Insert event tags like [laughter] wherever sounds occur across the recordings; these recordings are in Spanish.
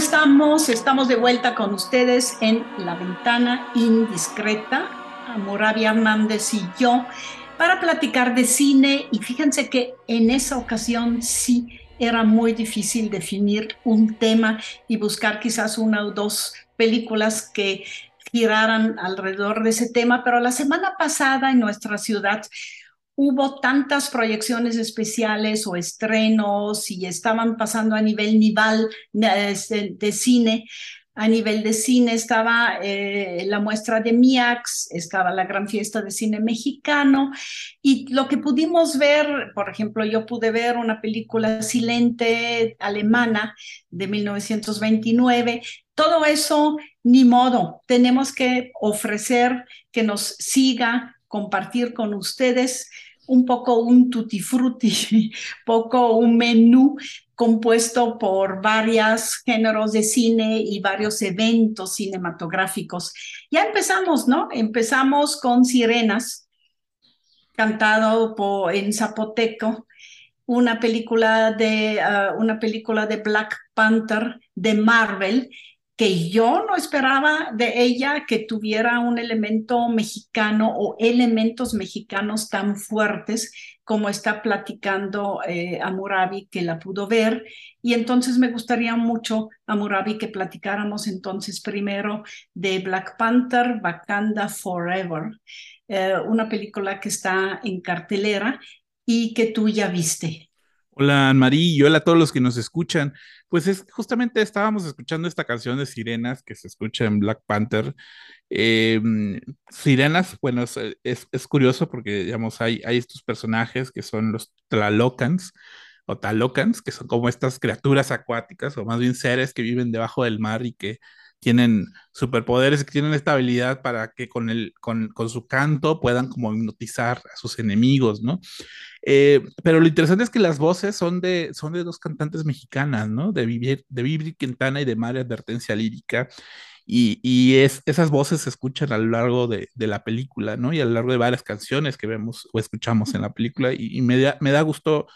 Estamos? Estamos de vuelta con ustedes en La Ventana Indiscreta, Moravia Hernández y yo, para platicar de cine. Y fíjense que en esa ocasión sí era muy difícil definir un tema y buscar quizás una o dos películas que giraran alrededor de ese tema, pero la semana pasada en nuestra ciudad hubo tantas proyecciones especiales o estrenos y estaban pasando a nivel nivel de, cine. A nivel de cine estaba eh, la muestra de MIAX, estaba la gran fiesta de cine mexicano y lo que pudimos ver, por ejemplo, yo pude ver una película silente alemana de 1929, todo eso, ni modo, tenemos que ofrecer que nos siga, compartir con ustedes un poco un tutti frutti, [laughs] poco un menú compuesto por varios géneros de cine y varios eventos cinematográficos. Ya empezamos, ¿no? Empezamos con Sirenas, cantado por, en zapoteco, una película de, ah, una película de Black Panther de Marvel que yo no esperaba de ella que tuviera un elemento mexicano o elementos mexicanos tan fuertes como está platicando eh, Amurabi, que la pudo ver. Y entonces me gustaría mucho, Amurabi, que platicáramos entonces primero de Black Panther, Wakanda Forever, eh, una película que está en cartelera y que tú ya viste. Hola, Marí, y hola a todos los que nos escuchan. Pues es justamente estábamos escuchando esta canción de Sirenas que se escucha en Black Panther. Em, Sirenas, bueno, es, curioso porque, digamos, hay, hay estos personajes que son los Tlalocans o Talocans, que son como estas criaturas acuáticas, o más bien seres que viven debajo del mar y que tienen superpoderes, que tienen esta habilidad para que con, el, con, con su canto puedan como hipnotizar a sus enemigos, ¿no? Eh, pero lo interesante es que las voces son de, son de dos cantantes mexicanas, ¿no? De Vivir, de Vibri Quintana y de María Advertencia Lírica. Y, y es, esas voces se escuchan a lo largo de, de, la película, ¿no? Y a lo largo de varias canciones que vemos o escuchamos en la película. Y, y me, da, me da gusto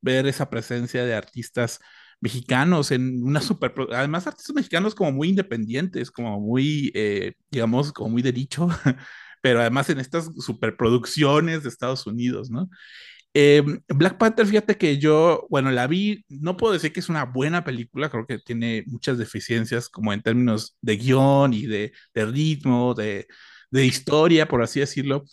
ver esa presencia de artistas mexicanos en una super, además artistas mexicanos como muy independientes, como muy, eh, digamos, como muy de dicho, [laughs] pero además en estas superproducciones de Estados Unidos, ¿no? Em, Black Panther, fíjate que yo, bueno, la vi, no puedo decir que es una buena película, creo que tiene muchas deficiencias como en términos de guion y de, ritmo, de, historia, por así decirlo,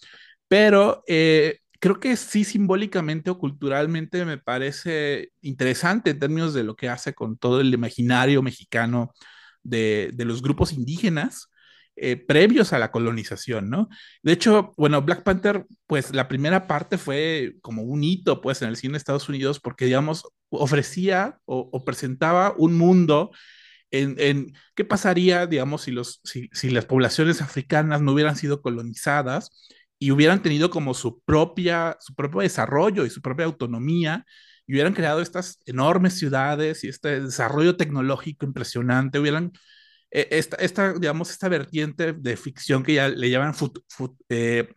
pero eh, creo que sí simbólicamente o culturalmente me parece interesante en términos de lo que hace con todo el imaginario mexicano de, de los grupos indígenas eh, previos a la colonización, ¿no? De hecho, bueno, Black Panther, pues la primera parte fue como un hito, pues, en el cine de Estados Unidos, porque, digamos, ofrecía o, presentaba un mundo en, qué pasaría, digamos, si, los, si, si, las poblaciones africanas no hubieran sido colonizadas y hubieran tenido como su propia, su propio desarrollo y su propia autonomía y hubieran creado estas enormes ciudades y este desarrollo tecnológico impresionante, hubieran eh, esta, esta, digamos, esta vertiente de ficción que ya le llaman eh,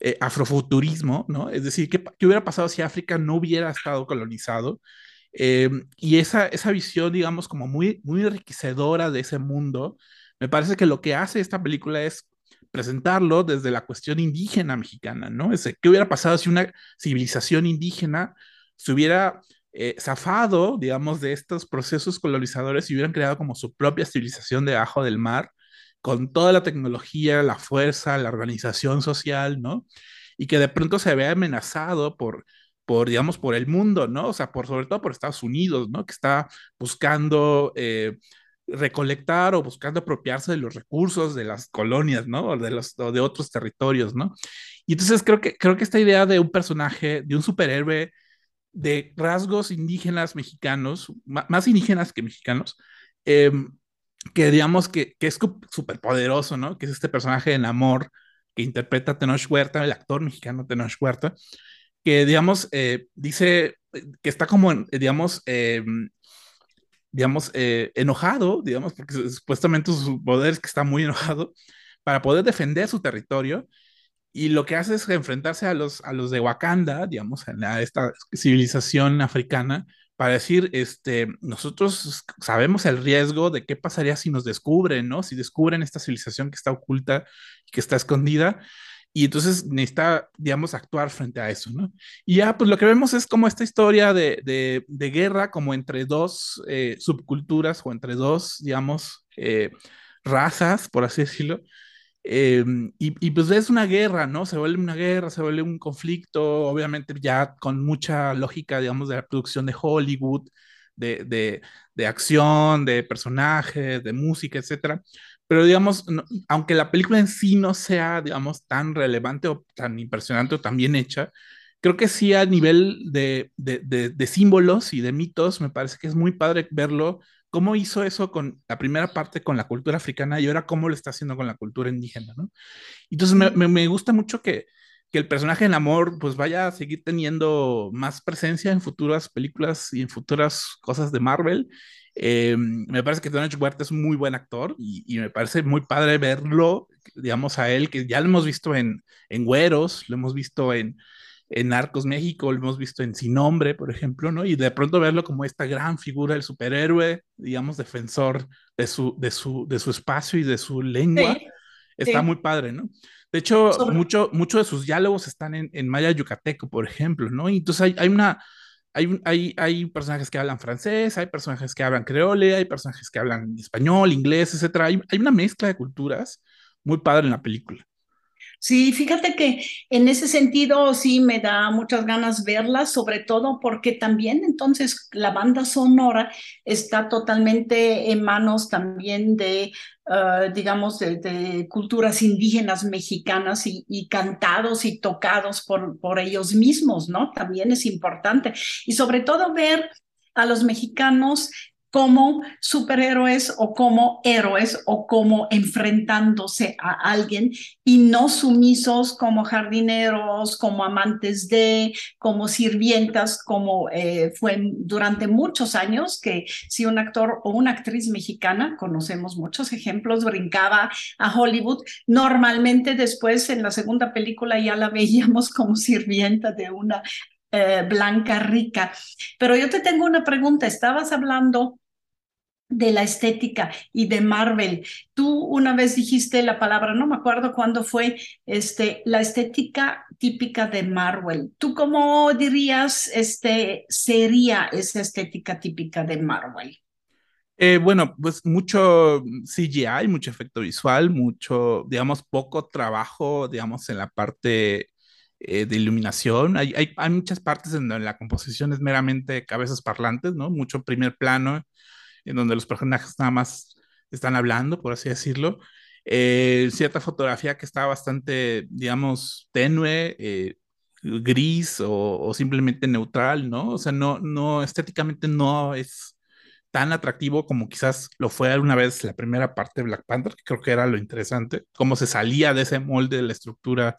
eh, afrofuturismo, ¿no? Es decir, ¿qué, ¿qué, hubiera pasado si África no hubiera estado colonizado? y esa, esa visión, digamos, como muy, muy enriquecedora de ese mundo, me parece que lo que hace esta película es presentarlo desde la cuestión indígena mexicana, ¿no? Es, ¿Qué hubiera pasado si una civilización indígena se hubiera eh, zafado, digamos, de estos procesos colonizadores y hubieran creado como su propia civilización debajo del mar, con toda la tecnología, la fuerza, la organización social, ¿no? Y que de pronto se vea amenazado por, por, digamos, por el mundo, ¿no? O sea, por, sobre todo por Estados Unidos, ¿no? Que está buscando eh, recolectar o buscando apropiarse de los recursos de las colonias, ¿no? O de, los, o de otros territorios, ¿no? Y entonces creo que, creo que esta idea de un personaje, de un superhéroe, de rasgos indígenas mexicanos, más indígenas que mexicanos, em, que digamos que, que es súper poderoso, ¿no? Que es este personaje en amor que interpreta Tenoch Huerta, el actor mexicano Tenoch Huerta, que digamos, eh, dice que está como, digamos, em, digamos, eh, enojado, digamos, porque supuestamente su poder es que está muy [laughs] enojado, para poder defender su territorio y lo que hace es enfrentarse a los, a los de Wakanda, digamos, a esta civilización africana, para decir, este, nosotros sabemos el riesgo de qué pasaría si nos descubren, ¿no? Si descubren esta civilización que está oculta que está escondida, y entonces necesita, digamos, actuar frente a eso, ¿no? Y ya, pues lo que vemos es como esta historia de, de, de guerra, como entre dos eh, subculturas o entre dos, digamos, eh, razas, por así decirlo, Em, y, pues es una guerra, ¿no? Se vuelve una guerra, se vuelve un conflicto, obviamente ya con mucha lógica, digamos, de la producción de Hollywood, de, de acción, de personajes, de música, etcétera. Pero digamos, aunque la película en sí no sea, digamos, tan relevante o tan impresionante o tan bien hecha, creo que sí a nivel de, de, de símbolos y de mitos, me parece que es muy padre verlo cómo hizo eso con la primera parte con la cultura africana y ahora cómo lo está haciendo con la cultura indígena, ¿no? Entonces me, me, gusta mucho que, que, el personaje en amor pues vaya a seguir teniendo más presencia en futuras películas y en futuras cosas de Marvel. Eh, me parece que Donald Huerta es un muy buen actor y, y, me parece muy padre verlo, digamos, a él, que ya lo hemos visto en, en Güeros, lo hemos visto en, en Arcos México, lo hemos visto en Sin Nombre, por ejemplo, ¿no? Y de pronto verlo como esta gran figura del superhéroe, digamos, defensor de su, de su, de su espacio y de su lengua, está muy padre, ¿no? De hecho, mucho, mucho de sus diálogos están en, en, maya yucateco, por ejemplo, ¿no? Y entonces hay, hay una... Hay, hay, hay, personajes que hablan francés, hay personajes que hablan creole, hay personajes que hablan español, inglés, etc. Hay, hay una mezcla de culturas muy padre en la película. Sí, fíjate que en ese sentido sí me da muchas ganas verla, sobre todo porque también entonces la banda sonora está totalmente en manos también de, uh, digamos, de, de, culturas indígenas mexicanas y, y, cantados y tocados por, por ellos mismos, ¿no? También es importante. Y sobre todo ver a los mexicanos como superhéroes o como héroes o como enfrentándose a alguien y no sumisos como jardineros, como amantes de, como sirvientas, como eh, fue durante muchos años que si un actor o una actriz mexicana, conocemos muchos ejemplos, brincaba a Hollywood, normalmente después en la segunda película ya la veíamos como sirvienta de una eh, blanca rica. Pero yo te tengo una pregunta, estabas hablando de la estética y de Marvel. Tú una vez dijiste la palabra, no me acuerdo cuándo fue, este, la estética típica de Marvel. ¿Tú cómo dirías este, sería esa estética típica de Marvel? Eh, bueno, pues mucho CGI, mucho efecto visual, mucho, digamos, poco trabajo, digamos, en la parte eh, de iluminación. Hay, hay, hay, muchas partes en donde la composición es meramente cabezas parlantes, ¿no? Mucho primer plano, en donde los personajes nada más están hablando, por así decirlo. Eh, cierta fotografía que está bastante, digamos, tenue, eh, gris o, o, simplemente neutral, ¿no? O sea, no, no, estéticamente no es tan atractivo como quizás lo fue alguna vez la primera parte de Black Panther, que creo que era lo interesante, cómo se salía de ese molde de la estructura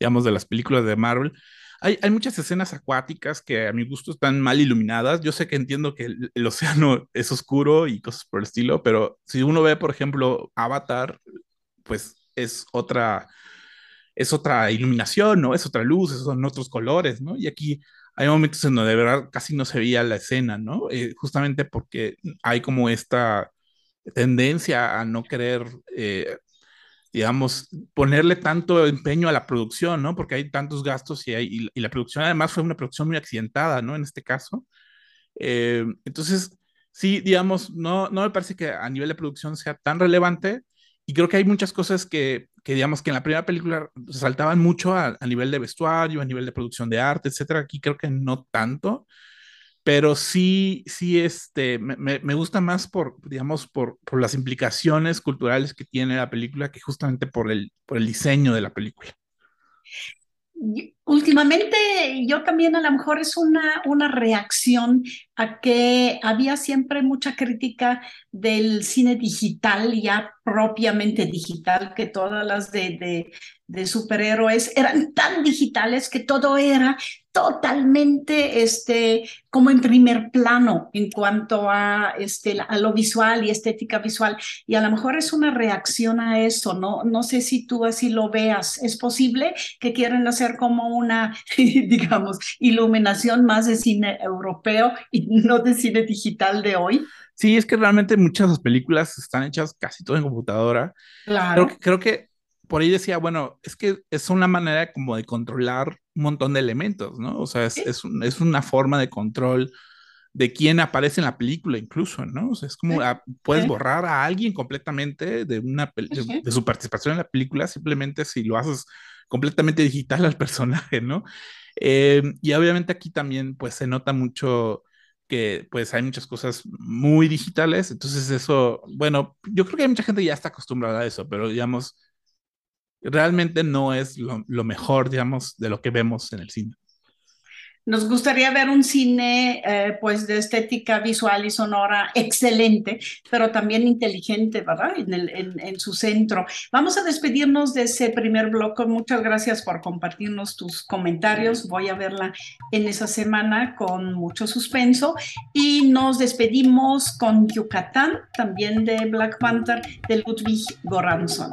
digamos, de las películas de Marvel. Hay, hay, muchas escenas acuáticas que a mi gusto están mal iluminadas. Yo sé que entiendo que el, el, océano [laughs] es oscuro y cosas por el estilo, pero si uno ve, por ejemplo, Avatar, pues es otra, es otra iluminación, ¿no? Es otra luz, son otros colores, ¿no? Y aquí hay momentos en donde de verdad casi no se veía la escena, ¿no? Eh, justamente porque hay como esta tendencia a no querer, eh, digamos, ponerle tanto empeño a la producción, ¿no? Porque hay tantos gastos y, hay, y, la producción además fue una producción muy accidentada, ¿no? En este caso. Eh, entonces, sí, digamos, no, no me parece que a nivel de producción sea tan relevante y creo que hay muchas cosas que, que digamos que en la primera película saltaban mucho a, a, nivel de vestuario, a nivel de producción de arte, etcétera. Aquí creo que no tanto, pero sí, sí, este, me, me gusta más por, digamos, por, por, las implicaciones culturales que tiene la película que justamente por el, por el diseño de la película. Últimamente yo también a lo mejor es una, una reacción a que había siempre mucha crítica del cine digital, ya propiamente digital, que todas las de, de, superhéroes eran tan digitales que todo era totalmente este, como en primer plano en cuanto a, este, a lo visual y estética visual. Y a lo mejor es una reacción a eso, ¿no? No sé si tú así lo veas. ¿Es posible que quieran hacer como una, [laughs] digamos, iluminación más de cine europeo y no de cine digital de hoy? Sí, es que realmente muchas de las películas están hechas casi todo en computadora. Claro. Creo, creo que por ahí decía, bueno, es que es una manera como de controlar un montón de elementos, ¿no? O sea, es, es, un, es una forma de control de quién aparece en la película incluso, ¿no? O sea, es como, a, puedes borrar a alguien completamente de, una, de, de, su participación en la película simplemente si lo haces completamente digital al personaje, ¿no? Eh, y obviamente aquí también pues se nota mucho que pues hay muchas cosas muy digitales, entonces eso, bueno, yo creo que hay mucha gente que ya está acostumbrada a eso, pero digamos, realmente no es lo, mejor, digamos, de lo que vemos en el cine. Nos gustaría ver un cine eh, pues de estética visual y sonora excelente, pero también inteligente, ¿verdad? En, su centro. Vamos a despedirnos de ese primer bloque. Muchas gracias por compartirnos tus comentarios. Voy a verla en esa semana con mucho suspenso. Y nos despedimos con Yucatán, también de Black Panther, de Ludwig Goransson.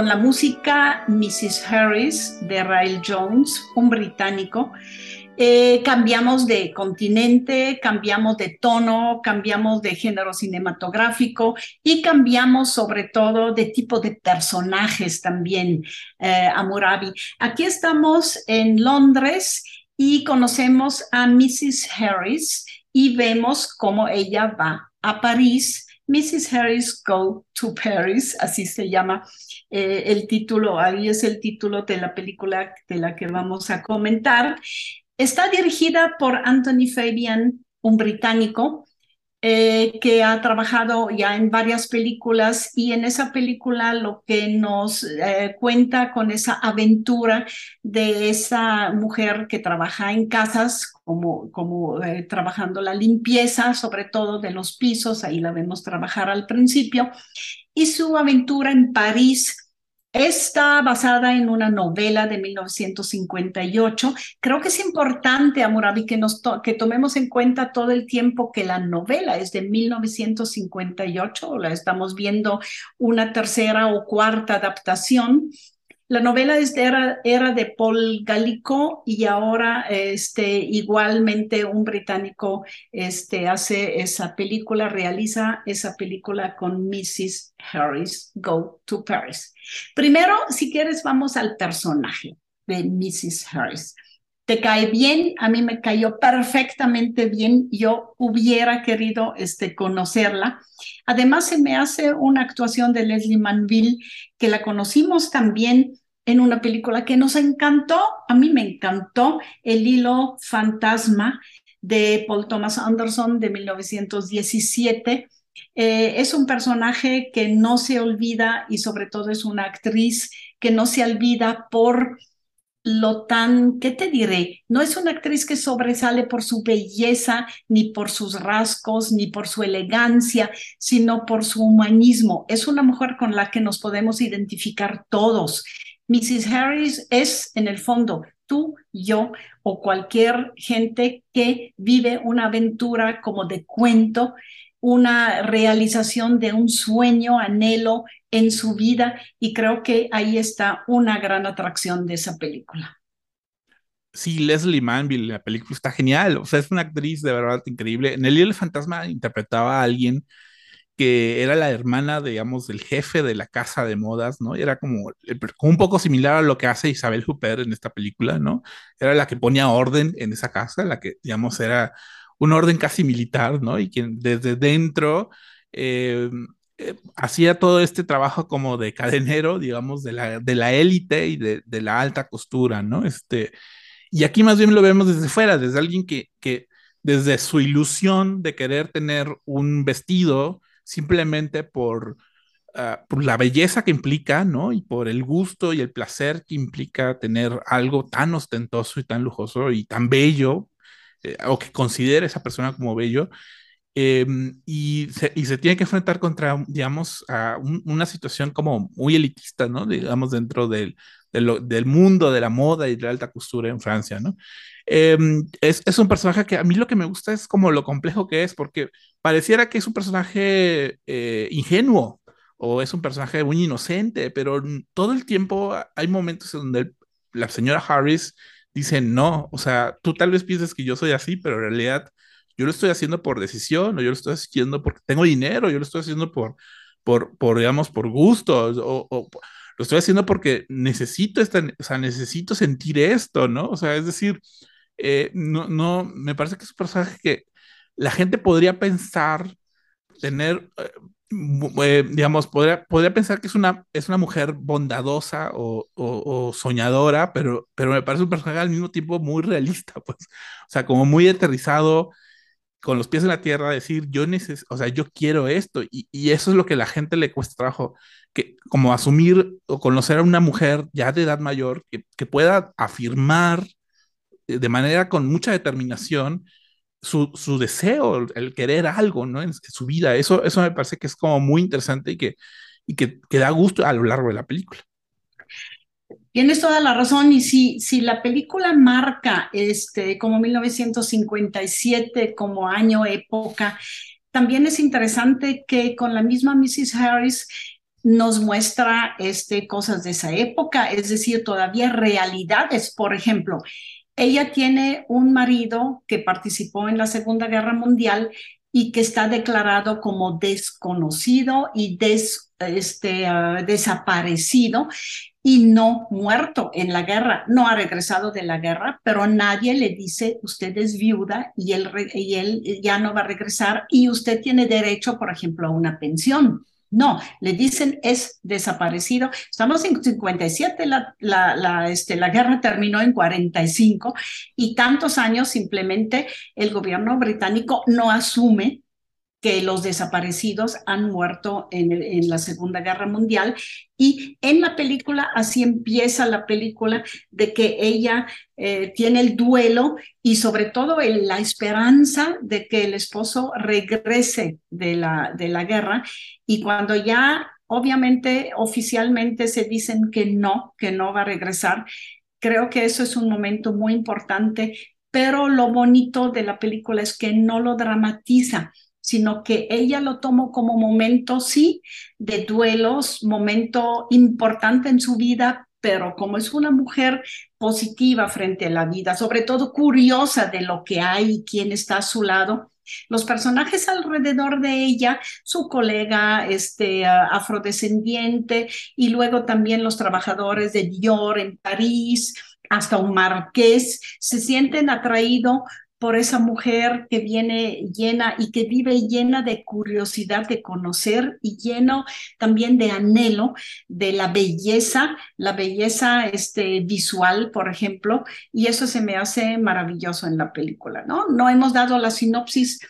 Con la música Mrs. Harris de Rael Jones, un británico. Eh, cambiamos de continente, cambiamos de tono, cambiamos de género cinematográfico y cambiamos sobre todo de tipo de personajes también, eh, Amurabi. Aquí estamos en Londres y conocemos a Mrs. Harris y vemos cómo ella va a París Mrs. Harris Go to Paris, así se llama eh, el título, ahí es el título de la película de la que vamos a comentar. Está dirigida por Anthony Fabian, un británico, eh, que ha trabajado ya en varias películas y en esa película lo que nos eh, cuenta con esa aventura de esa mujer que trabaja en casas como, como eh, trabajando la limpieza, sobre todo de los pisos, ahí la vemos trabajar al principio, y su aventura en París Está basada en una novela de 1958. Creo que es importante, Amurabi, que, nos que tomemos en cuenta todo el tiempo que la novela es de 1958, la estamos viendo una tercera o cuarta adaptación. La novela era, de Paul Gallico y ahora este, igualmente un británico este, hace esa película, realiza esa película con Mrs. Harris, Go to Paris. Primero, si quieres, vamos al personaje de Mrs. Harris. ¿Te cae bien? A mí me cayó perfectamente bien. Yo hubiera querido este, conocerla. Además, se me hace una actuación de Leslie Manville, que la conocimos también en una película que nos encantó. A mí me encantó El hilo fantasma de Paul Thomas Anderson de 1917 eh, es un personaje que no se olvida y sobre todo es una actriz que no se olvida por lo tan, ¿qué te diré? No es una actriz que sobresale por su belleza, ni por sus rasgos, ni por su elegancia, sino por su humanismo. Es una mujer con la que nos podemos identificar todos. Mrs. Harris es, en el fondo, tú, yo o cualquier gente que vive una aventura como de cuento una realización de un sueño, anhelo en su vida y creo que ahí está una gran atracción de esa película. Sí, Leslie Manville, la película está genial, o sea, es una actriz de verdad increíble. En El Hilo del Fantasma interpretaba a alguien que era la hermana, digamos, del jefe de la casa de modas, ¿no? Y era como, un poco similar a lo que hace Isabel Huppert en esta película, ¿no? Era la que ponía orden en esa casa, la que, digamos, era un orden casi militar, ¿no? Y quien desde dentro eh, eh, hacía todo este trabajo como de cadenero, digamos, de la, de la élite y de, la alta costura, ¿no? Este, y aquí más bien lo vemos desde fuera, desde alguien que, que desde su ilusión de querer tener un vestido simplemente por, ah, por la belleza que implica, ¿no? Y por el gusto y el placer que implica tener algo tan ostentoso y tan lujoso y tan bello, eh, o que considere esa persona como bello, em, y, se, y, se, tiene que enfrentar contra, digamos, a una situación como muy elitista, ¿no? Digamos, dentro del, del, del, mundo de la moda y de la alta costura en Francia, ¿no? Em, es, es, un personaje que a mí lo que me gusta es como lo complejo que es, porque pareciera que es un personaje eh, ingenuo o es un personaje muy inocente, pero todo el tiempo hay momentos en donde la señora Harris dicen, no, o sea, tú tal vez pienses que yo soy así, pero en realidad yo lo estoy haciendo por decisión, o yo lo estoy haciendo porque tengo dinero, yo lo estoy haciendo por, por, por digamos, por gusto, o, lo estoy haciendo porque necesito, esta, o sea, necesito sentir esto, ¿no? O sea, es decir, eh, no, no, me parece que es un personaje que la gente podría pensar tener, eh, eh, digamos, podría, podría pensar que es una, es una mujer bondadosa o, soñadora, pero, pero me parece un personaje al mismo tiempo muy realista, pues, o sea, como muy aterrizado, con los pies en la tierra, decir, yo necesito, o sea, yo quiero esto, y, y, eso es lo que la gente le cuesta trabajo, que como asumir o conocer a una mujer ya de edad mayor que, que pueda afirmar eh, de manera con mucha determinación su, su, deseo, el querer algo, ¿no? En, su vida. Eso, eso me parece que es como muy interesante y que, y que, que, da gusto a lo largo de la película. Tienes toda la razón y si, si la película marca este, como 1957 como año, época, también es interesante que con la misma Mrs. Harris nos muestra este, cosas de esa época, es decir, todavía realidades. Por ejemplo, ella tiene un marido que participó en la Segunda Guerra Mundial y que está declarado como desconocido y este, ah, desaparecido y no muerto en la guerra. No ha regresado de la guerra, pero nadie le dice usted es viuda y él, y él ya no va a regresar y usted tiene derecho, por ejemplo, a una pensión. No, le dicen es desaparecido. Estamos en 57, la, la, la, este, la guerra terminó en 45 y tantos años simplemente el gobierno británico no asume que los desaparecidos han muerto en, la Segunda Guerra Mundial. Y en la película, así empieza la película, de que ella eh, tiene el duelo y sobre todo la esperanza de que el esposo regrese de la, de la guerra. Y cuando ya, obviamente, oficialmente se dicen que no, que no va a regresar, creo que eso es un momento muy importante. Pero lo bonito de la película es que no lo dramatiza sino que ella lo tomó como momento, sí, de duelos, momento importante en su vida, pero como es una mujer positiva frente a la vida, sobre todo curiosa de lo que hay y quién está a su lado, los personajes alrededor de ella, su colega este, afrodescendiente y luego también los trabajadores de Dior en París, hasta un marqués, se sienten atraídos por esa mujer que viene llena y que vive llena de curiosidad de conocer y lleno también de anhelo de la belleza, la belleza este, visual, por ejemplo, y eso se me hace maravilloso en la película, ¿no? No hemos dado la sinopsis,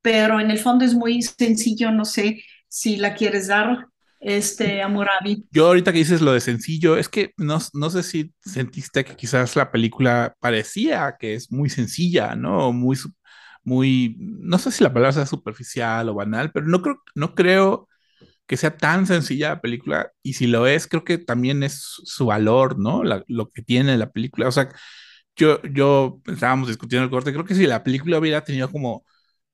pero en el fondo es muy sencillo, no sé si la quieres dar este, Amurabi. Yo ahorita que dices lo de sencillo, es que no, no sé si sentiste que quizás la película parecía que es muy sencilla, ¿no? Muy, muy, no sé si la palabra sea superficial o banal, pero no creo, no creo que sea tan sencilla la película, y si lo es, creo que también es su valor, ¿no? lo que tiene la película. O sea, yo, yo estábamos discutiendo el corte, creo que si la película hubiera tenido como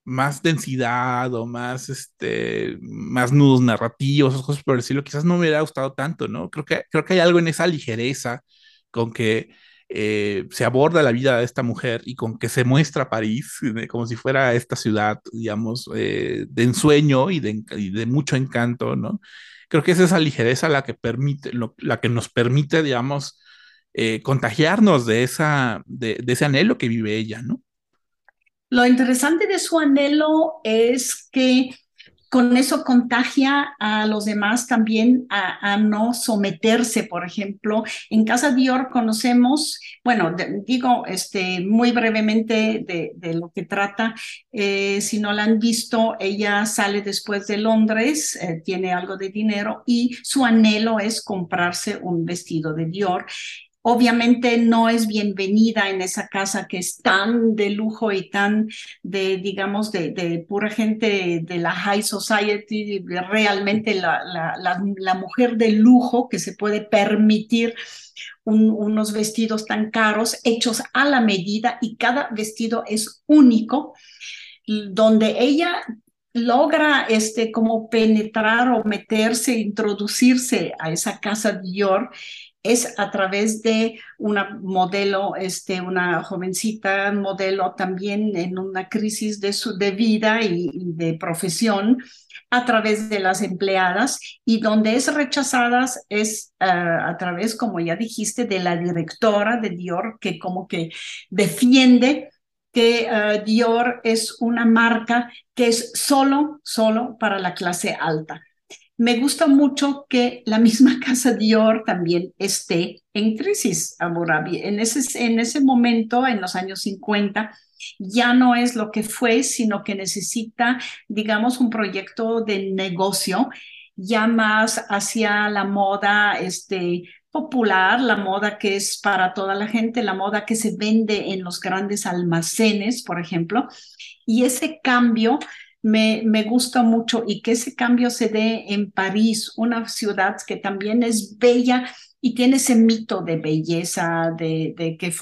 más densidad o más, este, más nudos narrativos, esas cosas por decirlo, quizás no me hubiera gustado tanto, ¿no? Creo que, creo que hay algo en esa ligereza con que eh, se aborda la vida de esta mujer y con que se muestra París como si fuera esta ciudad, digamos, eh, de ensueño y de, mucho encanto, ¿no? Creo que es esa ligereza la que permite, la que nos permite, digamos, eh, contagiarnos de, esa, de ese anhelo que vive ella, ¿no? Lo interesante de su anhelo es que con eso contagia a los demás también a, no someterse, por ejemplo. En Casa Dior conocemos, bueno, digo este, muy brevemente de, lo que trata, eh, si no la han visto, ella sale después de Londres, eh, tiene algo de dinero y su anhelo es comprarse un vestido de Dior obviamente no es bienvenida en esa casa que es tan de lujo y tan de, digamos, de, pura gente de la high society, realmente la, mujer de lujo que se puede permitir unos vestidos tan caros hechos a la medida y cada vestido es único, donde ella logra este como penetrar o meterse, introducirse a esa casa Dior es a través de una modelo, este, una jovencita modelo también en una crisis de, su, de vida y, de profesión a través de las empleadas y donde es rechazadas es ah, a través, como ya dijiste, de la directora de Dior que como que defiende que ah, Dior es una marca que es solo, solo para la clase alta me gusta mucho que la misma [laughs] casa Dior también esté en crisis, Abu En ese, en ese momento, en los años 50, ya no es lo que fue, sino que necesita, digamos, un proyecto de negocio ya más hacia la moda este, popular, la moda que es para toda la gente, la moda que se vende en los grandes almacenes, por ejemplo. Y ese cambio me, me, gusta mucho y que ese cambio se dé en París, una ciudad que también es bella y tiene ese mito de belleza, de, de que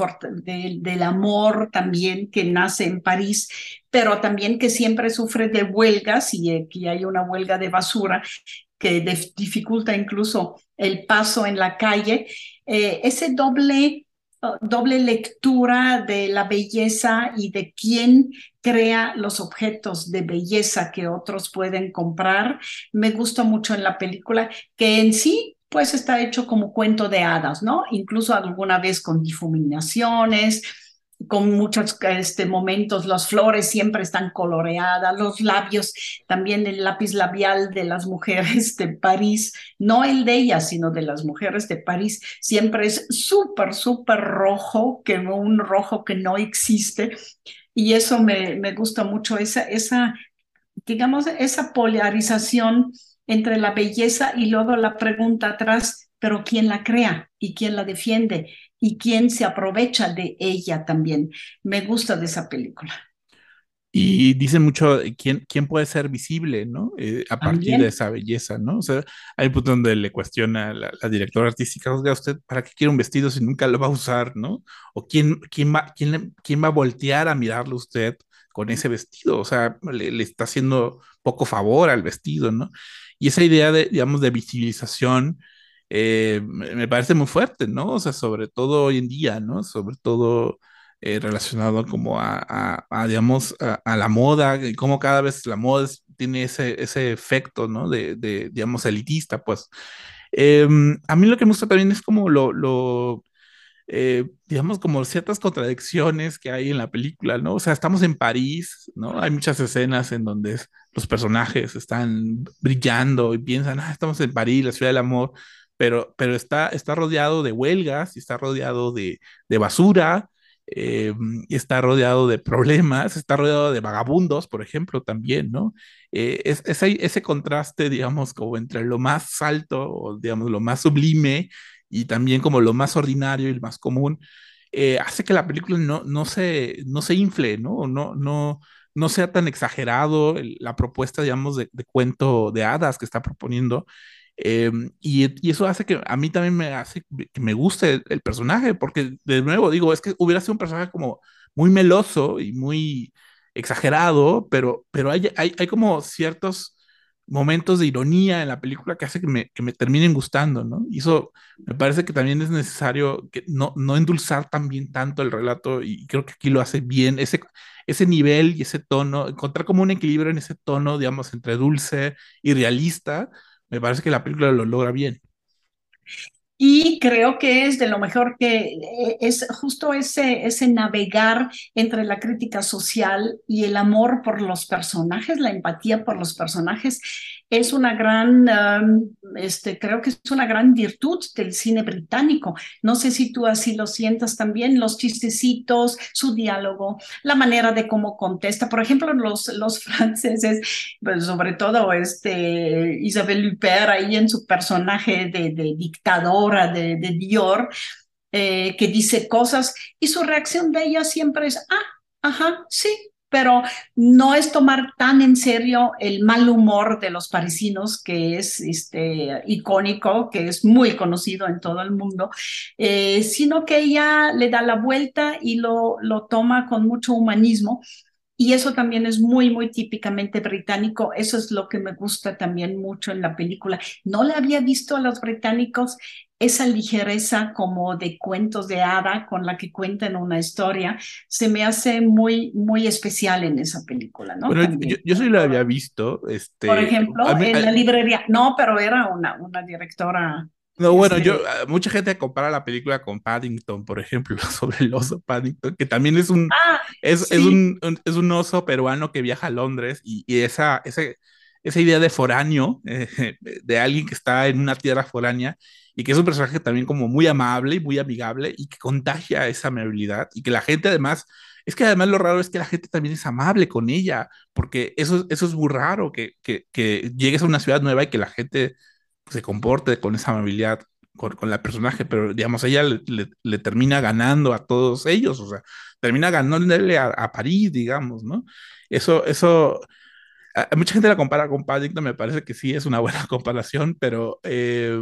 del amor también que nace en París, pero también que siempre sufre de huelgas y aquí hay una huelga de basura que dificulta incluso el paso en la calle, eh, ese doble, doble lectura de la belleza y de quién crea los objetos de belleza que otros pueden comprar, me gusta mucho en la película, que en sí pues está hecho como cuento de hadas, ¿no? Incluso alguna vez con difuminaciones, con muchos este, momentos, las flores siempre están coloreadas, los labios, también el lápiz labial de las mujeres de París, no el de ellas, sino de las mujeres de París, siempre es súper, súper rojo, que un rojo que no existe. Y eso me, me gusta mucho, esa, esa, digamos, esa polarización entre la belleza y luego la pregunta atrás, pero ¿quién la crea y quién la defiende y quién se aprovecha de ella también? Me gusta de esa película. Y dice mucho quién, quién puede ser visible, ¿no? Eh, a partir de esa belleza, ¿no? O sea, hay un punto donde le cuestiona la, la directora artística, oiga, ¿usted para qué quiere un vestido si nunca lo va a usar, ¿no? O quién, quién, va, quién, quién va a voltear a mirarlo usted con ese vestido, o sea, le, le está haciendo poco favor al vestido, ¿no? Y esa idea de, digamos, de visibilización eh, me parece muy fuerte, ¿no? O sea, sobre todo hoy en día, ¿no? Sobre todo eh, relacionado como a, digamos, a, la moda, y cómo cada vez la moda tiene ese, ese efecto, ¿no? De, de digamos, elitista, pues. Em, a mí lo que me gusta también es como lo, eh, digamos, como ciertas contradicciones que hay en la película, ¿no? O sea, estamos en París, ¿no? Hay muchas escenas en donde los personajes están brillando y piensan, ah, estamos en París, la ciudad del amor, pero, pero está, está rodeado de huelgas está rodeado de, de basura. Eh, está rodeado de problemas, está rodeado de vagabundos, por ejemplo, también, ¿no? Eh, es, ese, ese contraste, digamos, como entre lo más alto, o digamos, lo más sublime y también como lo más ordinario y lo más común, eh, hace que la película no, no, se, no se infle, ¿no? No, no, no sea tan exagerado la propuesta, digamos, de, cuento de hadas que está proponiendo. Em, y, eso hace que a mí también me hace que me guste el, personaje, porque de nuevo digo, es que hubiera sido un personaje como muy meloso y muy exagerado, pero, pero hay, hay, hay como ciertos momentos de ironía en la película que hace que me, que me terminen gustando, ¿no? Y eso me parece que también es necesario que no, no endulzar también tanto el relato y creo que aquí lo hace bien, ese, ese nivel y ese tono, encontrar como un equilibrio en ese tono, digamos, entre dulce y realista, me parece que la película lo logra bien. Y creo que es de lo mejor que eh, es justo ese, ese navegar entre la crítica social y el amor por los personajes, la empatía por los personajes, es una gran, este, creo que es una gran virtud del cine británico. No sé si tú así lo sientas también, los chistecitos, su diálogo, la manera de cómo contesta. Por ejemplo, los, los [laughs] franceses, pues sobre todo este, Isabelle Huppert ahí en su personaje de, dictadora de, de Dior, eh, que dice cosas y su reacción de ella siempre es, ah, ajá, sí, pero no es tomar tan en serio el mal humor de los parisinos, que es este, icónico, que es muy conocido en todo el mundo, eh, sino que ella le da la vuelta y lo, lo toma con mucho humanismo. Y eso también es muy, muy típicamente británico. Eso es lo que me gusta también mucho en la película. No le había visto a los británicos esa ligereza como de cuentos de hada con la que cuentan una historia, se me hace muy, muy especial en esa película, ¿no? yo, yo, sí lo había visto. Este, Por ejemplo, en la librería, no, pero era una, una directora. No, bueno, yo, este ah, mucha gente compara la película con Paddington, por ejemplo, [laughs] sobre el oso Paddington, que también es un, ah, es, es, un, es un oso peruano que viaja a Londres y, y esa, ese, esa idea de foráneo, eh, [laughs] de alguien que está en una tierra foránea y que es un personaje también como muy amable y muy amigable y que contagia esa amabilidad y que la gente además, es que además lo raro es que la gente también es amable con ella, porque eso, eso es muy raro, que, que, llegues a una ciudad nueva y que la gente se comporte con esa amabilidad con, con la personaje, pero digamos, ella le, le, termina ganando a todos ellos, o sea, termina ganándole a, a París, digamos, ¿no? Eso, eso, mucha gente la compara con Paddington, me parece que sí es una buena [laughs] comparación, pero... Eh,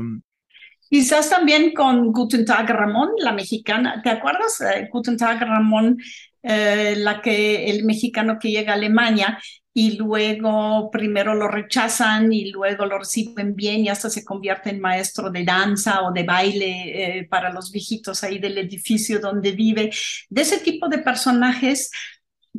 Quizás también con Guten Tag Ramón, la mexicana. ¿Te acuerdas? Eh, Guten Tag Ramón eh, la que el mexicano que llega a Alemania y luego primero lo rechazan y luego lo reciben bien y hasta se convierte en maestro de danza o de baile eh, para los viejitos ahí del edificio donde vive. De ese tipo de personajes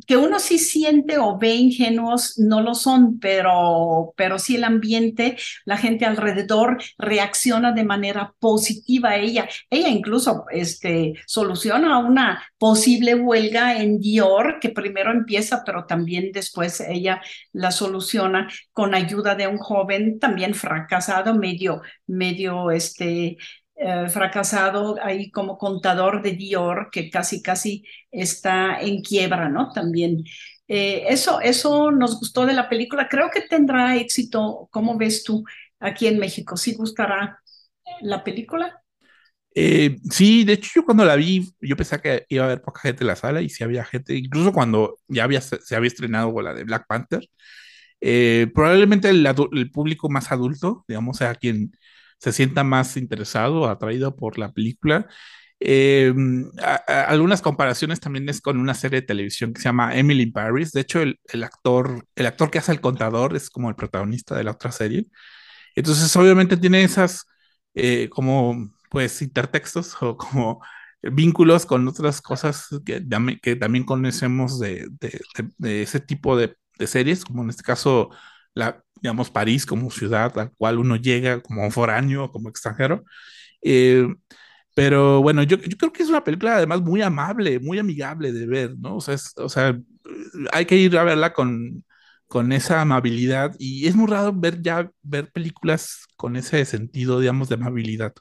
que uno sí siente o ve ingenuos, no lo son, pero, pero sí el ambiente, la gente alrededor reacciona de manera positiva a ella. Ella incluso este, soluciona una posible huelga en Dior, que primero empieza, pero también después ella la soluciona con ayuda de un joven también fracasado, medio, medio este, eh, fracasado ahí como contador de Dior, que casi, casi está en quiebra, ¿no? También. Eh, eso, eso nos gustó de la película. Creo que tendrá éxito. ¿Cómo ves tú aquí en México? ¿Sí gustará la película? Eh, sí, de hecho yo cuando la vi, yo pensaba que iba a haber poca gente en la sala y sí había gente, incluso cuando ya había, se había estrenado la de Black Panther, probablemente el, el, público más adulto, digamos, sea quien se sienta más interesado, atraído por la película. Eh, algunas comparaciones también es con una serie de televisión que se llama Emily in Paris. De hecho, el, actor, el actor que hace el contador es como el protagonista de la otra serie. Entonces, obviamente tiene esas eh, como pues intertextos o como vínculos con otras cosas que, que también conocemos de, de, ese tipo de, series, como en este caso la, digamos, París como ciudad al cual uno llega como foráneo, como extranjero. Eh, pero bueno, yo, yo, creo que es una película además muy amable, muy amigable de ver, ¿no? O sea, o sea hay que ir a verla con, con esa amabilidad y es muy raro ver ya ver películas con ese sentido, digamos, de amabilidad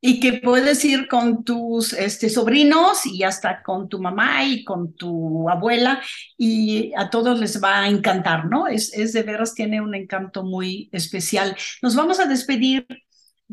y que puedes ir con tus este, sobrinos y hasta con tu mamá y con tu abuela y a todos les va a encantar, ¿no? Es, es de veras, tiene un encanto muy especial. Nos vamos a despedir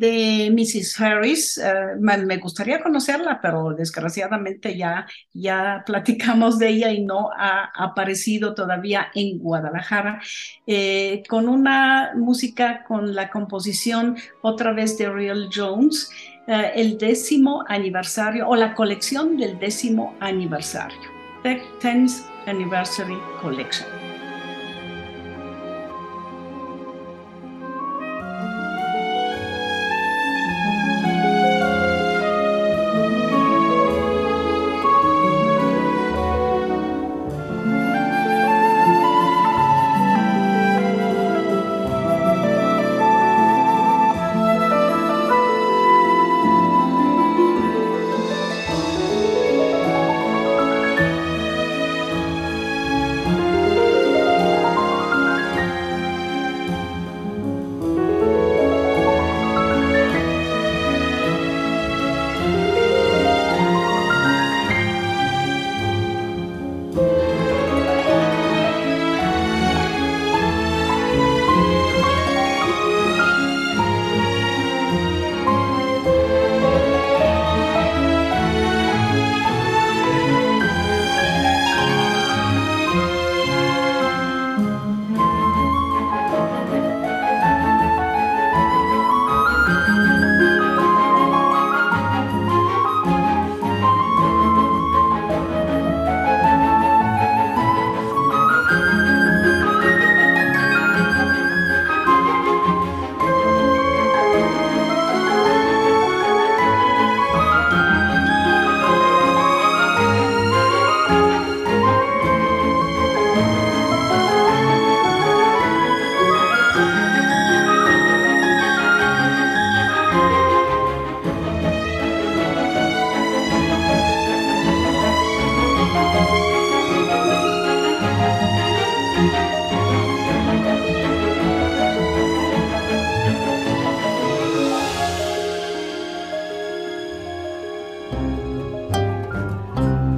de Mrs. Harris. Eh, me, gustaría conocerla, pero desgraciadamente ya, ya platicamos de ella y no ha aparecido todavía en Guadalajara, eh, con una música con la composición otra vez de Real Jones, eh, el décimo aniversario o la colección del décimo aniversario, The 10th Anniversary Collection.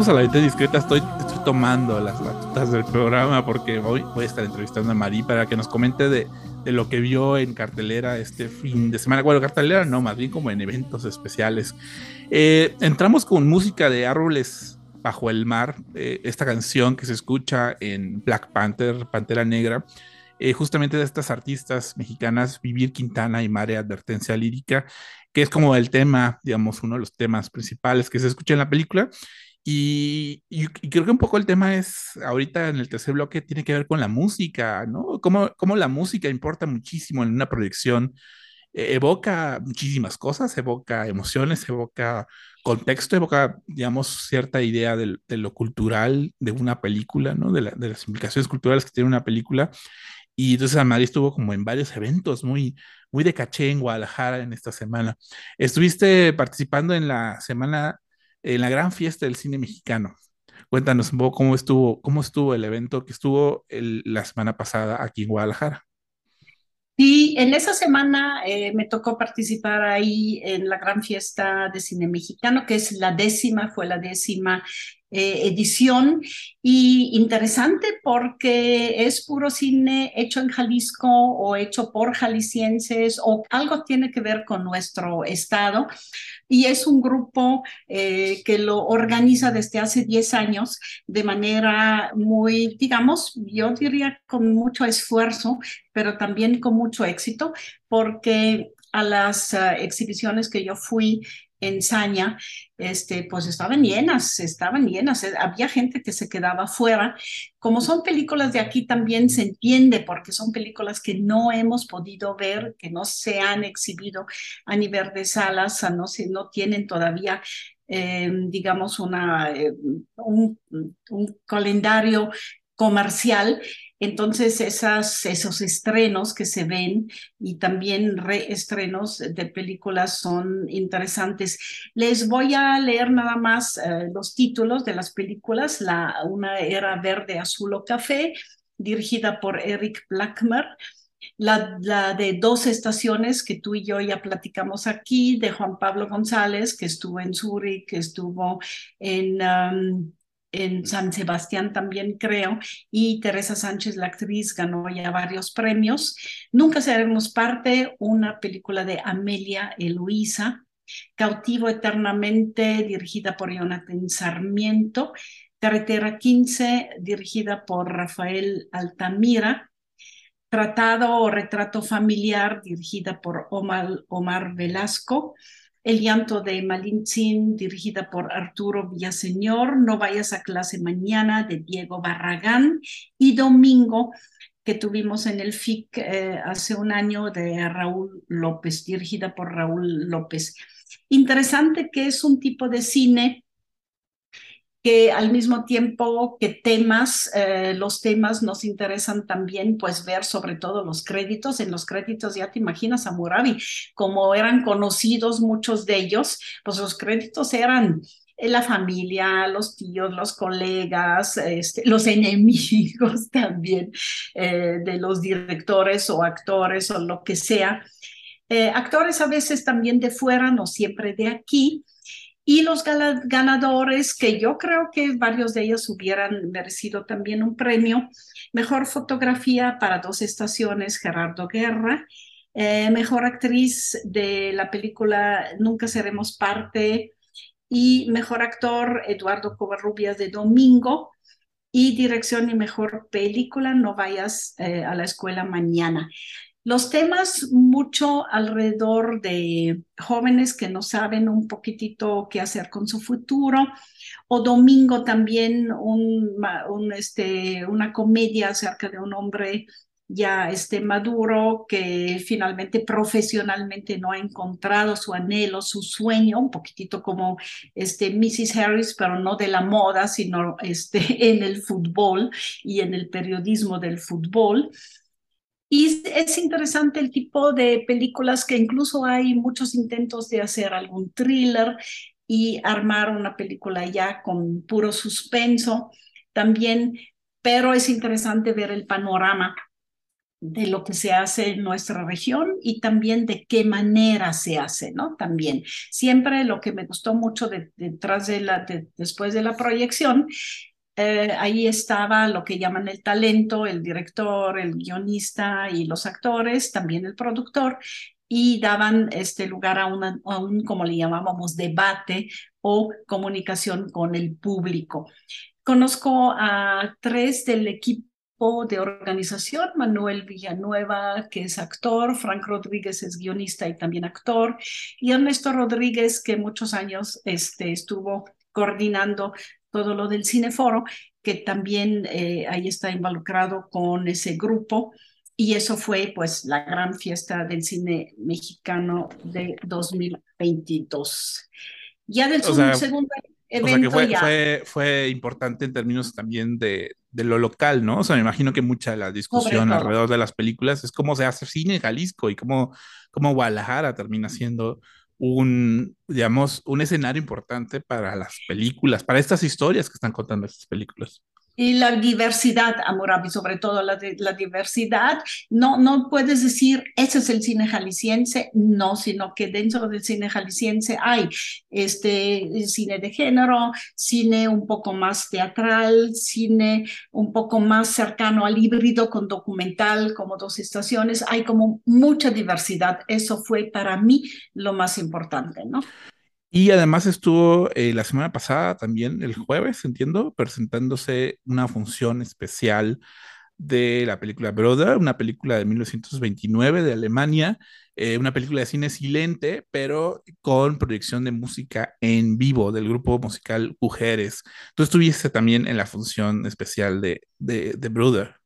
Regresamos a la vida discreta. Estoy, tomando las batutas del programa porque hoy voy a estar entrevistando a Marí para que nos comente de, lo que vio en cartelera este fin de semana. Bueno, cartelera no, más bien como en eventos especiales. Eh, entramos con música de árboles bajo el mar. Eh, esta canción que se escucha en Black Panther, Pantera Negra. Eh, justamente de estas artistas mexicanas, Vivir Quintana y Mare Advertencia Lírica, que es como el tema, digamos, uno de los temas principales que se escucha en la película. Y, creo que un poco el tema es, ahorita en el tercer bloque, tiene que ver con la música, ¿no? Cómo, cómo la música importa muchísimo en una proyección, e, evoca muchísimas cosas, evoca emociones, evoca contexto, evoca, digamos, cierta idea de, lo cultural de una película, ¿no? De, de, las implicaciones culturales que tiene una película. Y entonces Madrid estuvo como en varios eventos muy, muy de caché en Guadalajara en esta semana. Estuviste participando en la semana en la gran fiesta del cine mexicano. Cuéntanos un poco cómo estuvo, cómo estuvo el evento que estuvo la semana pasada aquí en Guadalajara. Sí, en esa semana eh, me tocó participar ahí en la gran fiesta de cine mexicano, que es la décima, fue la décima eh, edición. Y interesante porque es puro cine hecho en Jalisco o hecho por jaliscienses o algo tiene que ver con nuestro estado. Y es un grupo eh, que lo organiza desde hace 10 años de manera muy, digamos, yo diría con mucho esfuerzo, pero también con mucho éxito porque a las uh, exhibiciones que yo fui en Saña, este, pues estaban llenas, estaban llenas, había gente que se quedaba fuera. Como son películas de aquí también se entiende porque son películas que no hemos podido ver, que no se han exhibido a nivel de salas, no, no tienen todavía eh, digamos, una, eh, un, un, calendario comercial. Entonces, esos estrenos que se ven y también reestrenos de películas son interesantes. Les voy a leer nada más eh, los títulos de las películas. La, una era Verde, Azul o Café, dirigida por Eric Blackmer. La, la, de dos estaciones que tú y yo ya platicamos aquí, de Juan Pablo González, que estuvo en Zurich, que estuvo en... en San Sebastián también creo, y Teresa Sánchez, la actriz, ganó ya varios premios. Nunca seremos parte, una película de Amelia Eloísa, Cautivo Eternamente, dirigida por Jonathan Sarmiento, Carretera 15, dirigida por Rafael Altamira, Tratado o Retrato Familiar, dirigida por Omar, Omar Velasco, el llanto de Malintzin, dirigida por Arturo Villaseñor, No vayas a clase mañana, de Diego Barragán, y Domingo, que tuvimos en el FIC eh, hace un año, de Raúl López, dirigida por Raúl López. Interesante que es un tipo de cine que al mismo tiempo que temas, eh, los temas nos interesan también, pues ver sobre todo los créditos. En los créditos ya te imaginas a Murabi, como eran conocidos muchos de ellos, pues los créditos eran la familia, los tíos, los colegas, este, los enemigos [laughs] también eh, de los directores o actores o lo que sea. Eh, actores a veces también de fuera, no siempre de aquí. Y los ganadores, que yo creo que varios de ellos hubieran merecido también un premio. Mejor fotografía para dos estaciones, Gerardo Guerra. Eh, mejor actriz de la película Nunca seremos parte. Y mejor actor, Eduardo Covarrubias de Domingo. Y dirección y mejor película, No vayas eh, a la escuela mañana. Los temas mucho alrededor de jóvenes que no saben un poquitito qué hacer con su futuro, o domingo también este, una comedia acerca de un hombre ya este, maduro que finalmente profesionalmente no ha encontrado su anhelo, su sueño, un poquitito como este, Mrs. Harris, pero no de la moda, sino este, [laughs] en el fútbol y en el periodismo del fútbol. Y es interesante el tipo de películas que incluso hay muchos intentos de hacer algún thriller y armar una película ya con puro suspenso también, pero es interesante ver el panorama de lo que se hace en nuestra región y también de qué manera se hace, ¿no? También. Siempre lo que me gustó mucho detrás de la, después de la proyección eh, ahí estaba lo que llaman el talento, el director, el guionista y los actores, también el productor, y daban este lugar a, un, como le llamábamos, debate o comunicación con el público. Conozco a tres del equipo de organización, Manuel Villanueva, que es actor, Frank Rodríguez es guionista y también actor, y Ernesto Rodríguez, que muchos años este, estuvo coordinando todo lo del Cineforo, que también eh, ahí está involucrado con ese grupo. Y eso fue pues la gran fiesta del cine mexicano de 2022. Ya del segundo evento o sea que fue, fue, importante en términos también de, de, lo local, ¿no? O sea, me imagino que mucha de la discusión alrededor de las películas es cómo se hace cine en Jalisco y cómo, cómo Guadalajara termina siendo un, digamos, un escenario importante para las películas, para estas historias que están contando estas películas. Y la diversidad, Amurabi, sobre todo la, la diversidad, no, no puedes decir, ese es el cine jalisciense, no, sino que dentro del cine jalisciense hay este cine de género, cine un poco más teatral, cine un poco más cercano al híbrido con documental, como dos estaciones, hay como mucha diversidad. Eso fue para mí lo más importante, ¿no? Y además estuvo eh, la semana pasada también, el jueves, entiendo, presentándose una función especial de la película Brother, una película de 1929 de Alemania, eh, una película de cine silente, pero con proyección de música en vivo del grupo musical Mujeres. Tú estuviste también en la función especial de, de, de Brother.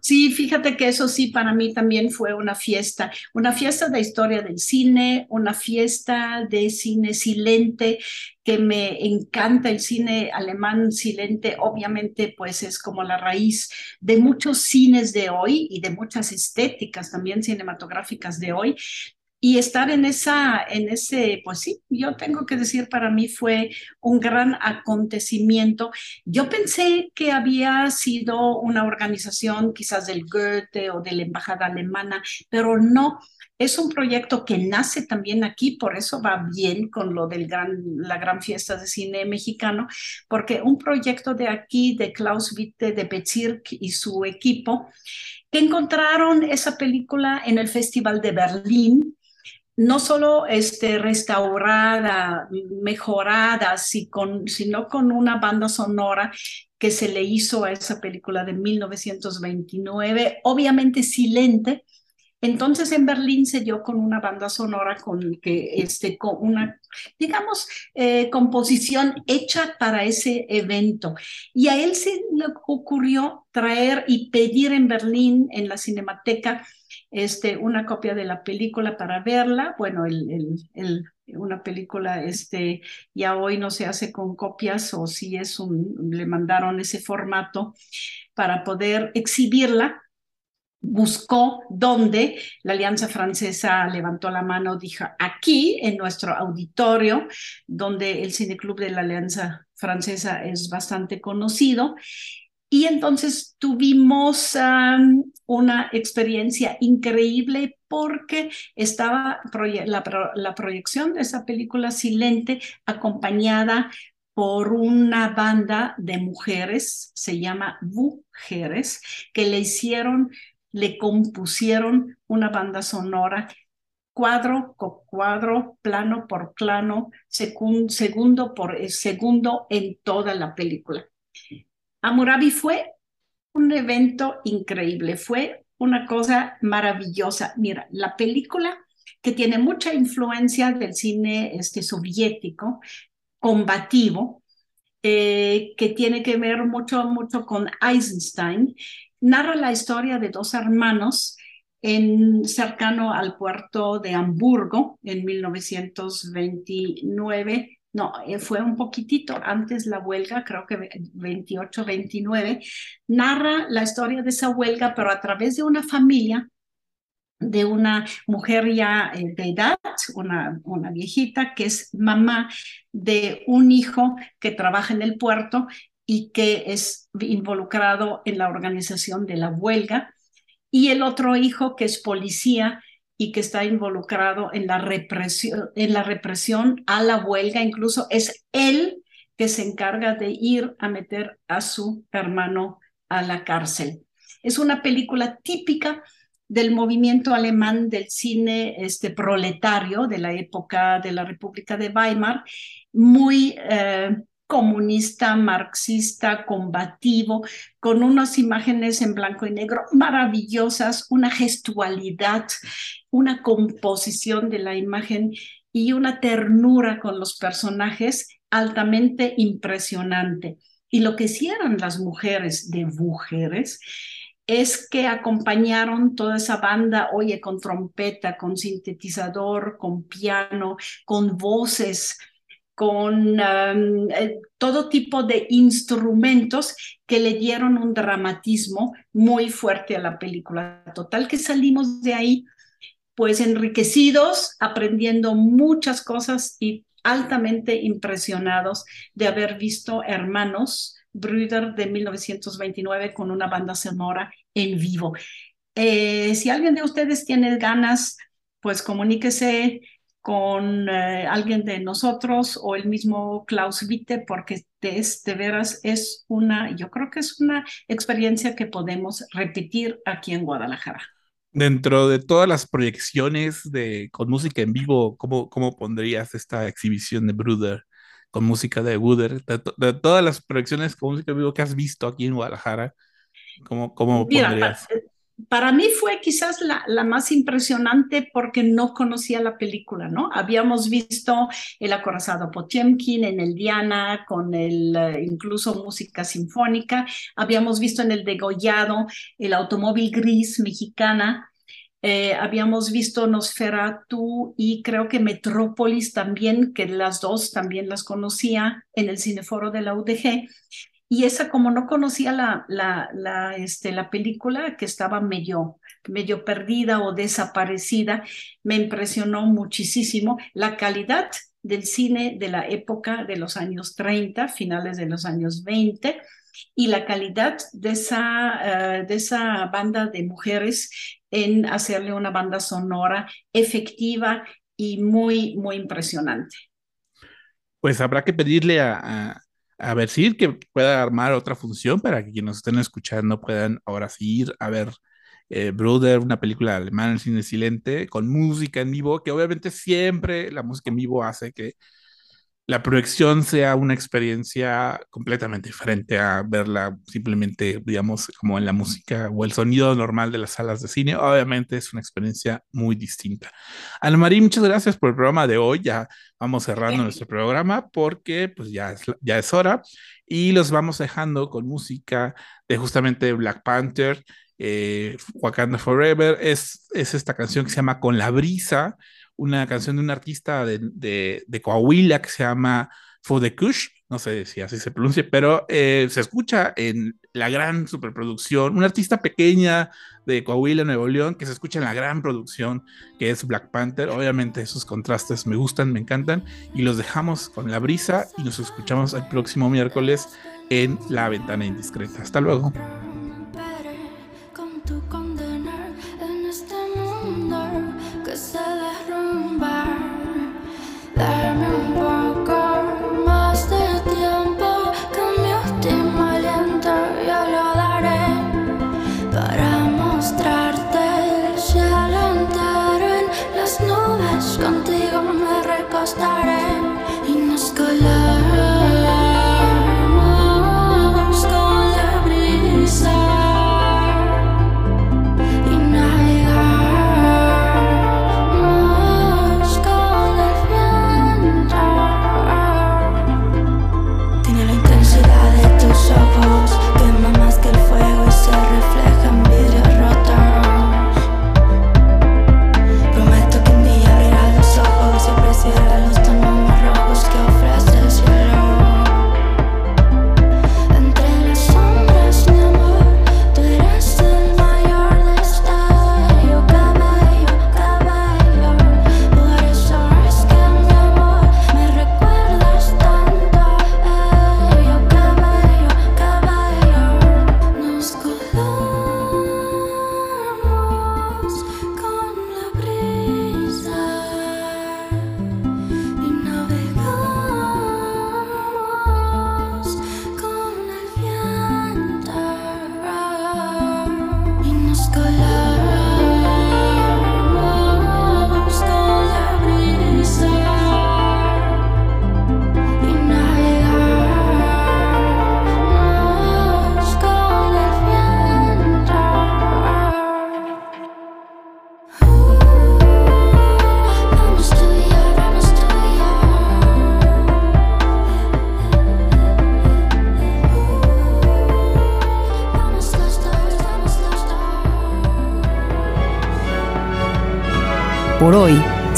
Sí, fíjate que eso sí para mí también fue una fiesta, una fiesta de historia del cine, una fiesta de cine silente, que me encanta el cine alemán silente, obviamente pues es como la raíz de muchos cines de hoy y de muchas estéticas también cinematográficas de hoy, y estar en esa, en ese, pues sí, yo tengo que decir, para mí fue un gran acontecimiento. Yo pensé que había sido una organización quizás del Goethe o de la Embajada Alemana, pero no. Es un proyecto que nace también aquí, por eso va bien con lo de gran, la gran fiesta de cine mexicano, porque un proyecto de aquí, de Klaus Witte, de Bezirk y su equipo, que encontraron esa película en el Festival de Berlín, no solo este, restaurada, mejorada, sino con una banda sonora que se le hizo a esa película de 1929, obviamente silente. Entonces en Berlín se dio con una banda sonora con que este con una digamos eh, composición hecha para ese evento y a él se le ocurrió traer y pedir en Berlín en la Cinemateca este, una copia de la película para verla. Bueno, el, el, una película este, ya hoy no se hace con copias o si es un, le mandaron ese formato para poder exhibirla buscó dónde la Alianza Francesa levantó la mano, dijo aquí en nuestro auditorio, donde el Cine Club de la Alianza Francesa es bastante conocido. Y entonces tuvimos una experiencia increíble porque estaba la, la proyección de esa película silente acompañada por una banda de mujeres, se llama Mujeres, que le hicieron le compusieron una banda sonora cuadro por cuadro, plano por plano, segundo por eh, segundo en toda la película. Amurabi fue un evento increíble, fue una cosa maravillosa. Mira, la película que tiene mucha influencia del cine este, soviético, combativo, eh, que tiene que ver mucho, mucho con Eisenstein, narra la historia de dos hermanos en, cercano al puerto de Hamburgo en 1929. No, eh, fue un poquitito antes la huelga, creo que 28, 29. Narra la historia de esa huelga, pero a través de una familia de una mujer ya eh, de edad, una, una viejita, que es mamá de un hijo que trabaja en el puerto y que es involucrado en la organización de la huelga, y el otro hijo que es policía y que está involucrado en la represión, en la represión a la huelga, incluso es él que se encarga de ir a meter a su hermano a la cárcel. Es una película típica del movimiento alemán del cine este, proletario de la época de la República de Weimar, muy eh, comunista, marxista, combativo, con unas imágenes en blanco y negro maravillosas, una gestualidad, una composición de la imagen y una ternura con los personajes altamente impresionante. Y lo que hicieron las mujeres de mujeres es que acompañaron toda esa banda, oye, con trompeta, con sintetizador, con piano, con voces, con eh, todo tipo de instrumentos que le dieron un dramatismo muy fuerte a la película. Total que salimos de ahí pues enriquecidos, aprendiendo muchas cosas y altamente impresionados de haber visto Hermanos, Brüder de 1929 con una banda sonora en vivo. Eh, si alguien de ustedes tiene ganas, pues comuníquese con eh, alguien de nosotros o el mismo Klaus Witte, porque es, de veras es una, yo creo que es una experiencia que podemos repetir aquí en Guadalajara. Dentro de todas las proyecciones de, con música en vivo, ¿cómo, cómo pondrías esta exhibición de Bruder con música de Wooder? De, todas las proyecciones con música en vivo que has visto aquí en Guadalajara, ¿cómo, cómo pondrías? Para mí fue quizás la, la, más impresionante porque no conocía la película, ¿no? Habíamos visto El acorazado Potemkin en el Diana con el eh, incluso música sinfónica, habíamos visto en el degollado el automóvil gris mexicana, eh, habíamos visto Nosferatu y creo que Metrópolis también, que las dos también las conocía en el cineforo de la UDG. Y esa, como no conocía la, la, este, la película, que estaba medio, medio perdida o desaparecida, me impresionó muchísimo la calidad del cine de la época de los años 30, finales de los años 20, y la calidad de esa, eh, de esa banda de mujeres en hacerle una banda sonora efectiva y muy, muy impresionante. Pues habrá que pedirle a ver si que pueda armar otra función para que quienes nos estén escuchando puedan ahora sí ir a ver eh, Bruder, una película alemana en cine silente, con música en vivo, que obviamente siempre la música en vivo hace que la proyección sea una experiencia completamente diferente a verla simplemente, digamos, como en la música o el sonido normal de las salas de cine. Obviamente es una experiencia muy distinta. Ana María, muchas gracias por el programa de hoy. Ya vamos cerrando nuestro programa porque pues ya es, ya es hora y los vamos dejando con música de justamente Black Panther. Eh, Wakanda Forever es, es esta canción que se llama Con la Brisa, una canción de un artista de, de, Coahuila que se llama For the Kush, no sé si así se pronuncia, pero eh, se escucha en la gran superproducción, una artista pequeña de Coahuila, Nuevo León, que se escucha en la gran producción que es Black Panther. Obviamente esos contrastes me gustan, me encantan y los dejamos con la brisa y nos escuchamos el próximo miércoles en La Ventana Indiscreta. Hasta luego. Por